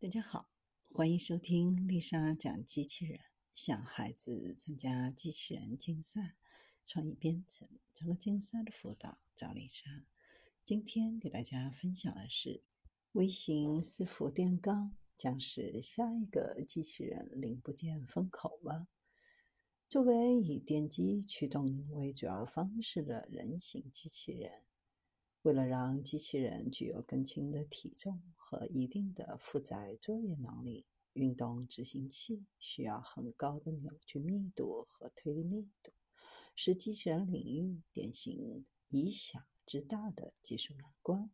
大家好，欢迎收听丽莎讲机器人。想孩子参加机器人竞赛、创意编程、整个竞赛的辅导，找丽莎。今天给大家分享的是，微型伺服电缸将是下一个机器人零部件风口吗？作为以电机驱动为主要方式的人形机器人。为了让机器人具有更轻的体重和一定的负载作业能力，运动执行器需要很高的扭矩密度和推力密度，是机器人领域典型以小知大的技术难关。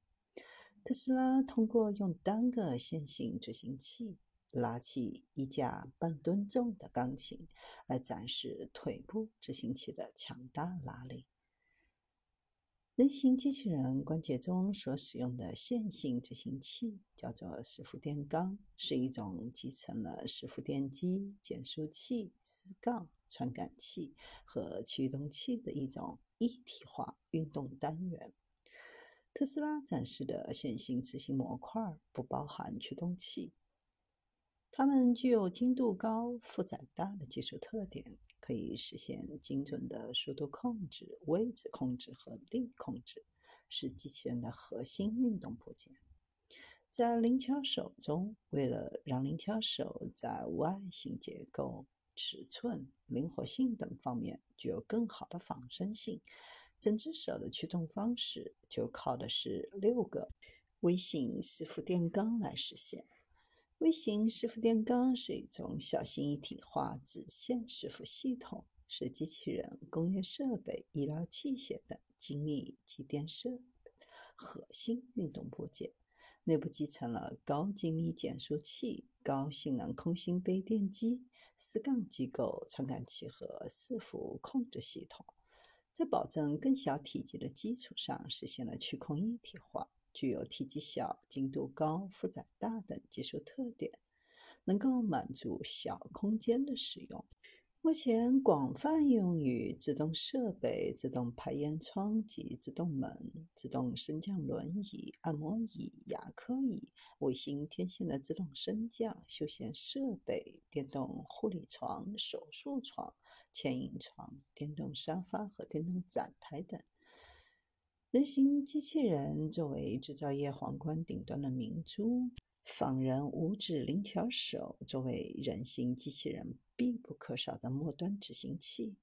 特斯拉通过用单个线性执行器拉起一架半吨重的钢琴，来展示腿部执行器的强大拉力。人形机器人关节中所使用的线性执行器叫做伺服电缸，是一种集成了伺服电机、减速器、丝杠、传感器和驱动器的一种一体化运动单元。特斯拉展示的线性执行模块不包含驱动器。它们具有精度高、负载大的技术特点，可以实现精准的速度控制、位置控制和力控制，是机器人的核心运动部件。在灵巧手中，为了让灵巧手在外形结构、尺寸、灵活性等方面具有更好的仿生性，整只手的驱动方式就靠的是六个微型伺服电缸来实现。微型伺服电缸是一种小型一体化子线伺服系统，是机器人、工业设备、医疗器械等精密机电设备核心运动部件。内部集成了高精密减速器、高性能空心杯电机、丝杠机构、传感器和伺服控制系统，在保证更小体积的基础上，实现了去控一体化。具有体积小、精度高、负载大等技术特点，能够满足小空间的使用。目前广泛用于自动设备、自动排烟窗及自动门、自动升降轮椅、按摩椅、牙科椅、卫星天线的自动升降、休闲设备、电动护理床、手术床、牵引床、电动沙发和电动展台等。人形机器人作为制造业皇冠顶端的明珠，仿人五指灵巧手作为人形机器人必不可少的末端执行器，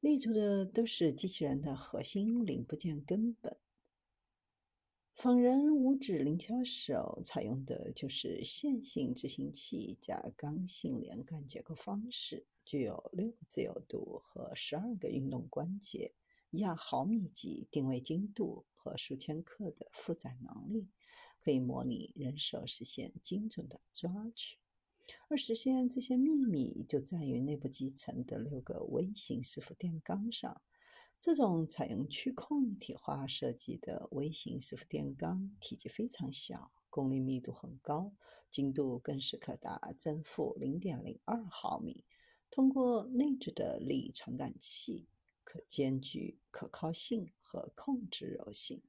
立足的都是机器人的核心零部件根本。仿人五指灵巧手采用的就是线性执行器加刚性连杆结构方式，具有六个自由度和十二个运动关节。亚毫米级定位精度和数千克的负载能力，可以模拟人手实现精准的抓取。而实现这些秘密就在于内部集成的六个微型伺服电缸上。这种采用区控一体化设计的微型伺服电缸体积非常小，功率密度很高，精度更是可达正负零点零二毫米。通过内置的力传感器。可兼具可靠性和控制柔性。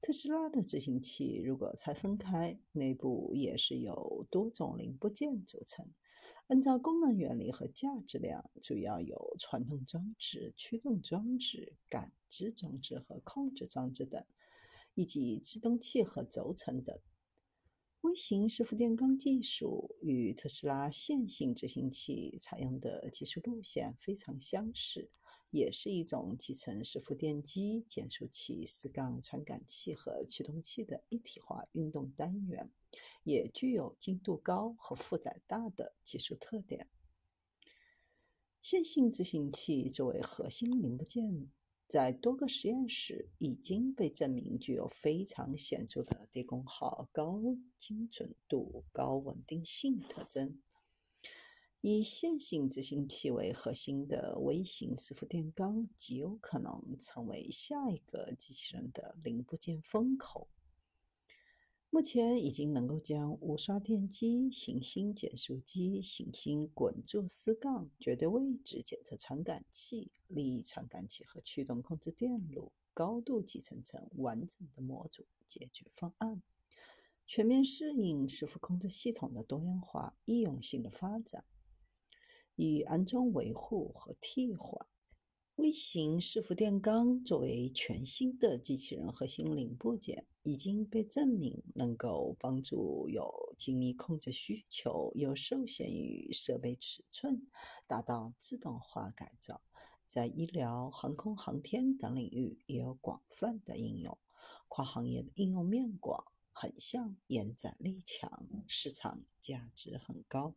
特斯拉的执行器如果拆分开，内部也是由多种零部件组成。按照功能原理和价值量，主要有传动装置、驱动装置、感知装置和控制装置等，以及制动器和轴承等。微型伺服电钢技术与特斯拉线性执行器采用的技术路线非常相似。也是一种集成伺服电机、减速器、丝杠传感器和驱动器的一体化运动单元，也具有精度高和负载大的技术特点。线性执行器作为核心零部件，在多个实验室已经被证明具有非常显著的低功耗、高精准度、高稳定性特征。以线性执行器为核心的微型伺服电缸极有可能成为下一个机器人的零部件风口。目前已经能够将无刷电机、行星减速机、行星滚柱丝杠、绝对位置检测传感器、力传感器和驱动控制电路高度集成成完整的模组解决方案。全面适应伺服控制系统的多样化、易用性的发展，与安装维护和替换。微型伺服电缸作为全新的机器人核心零部件，已经被证明能够帮助有精密控制需求又受限于设备尺寸，达到自动化改造。在医疗、航空航天等领域也有广泛的应用，跨行业的应用面广。横向延展力强，市场价值很高。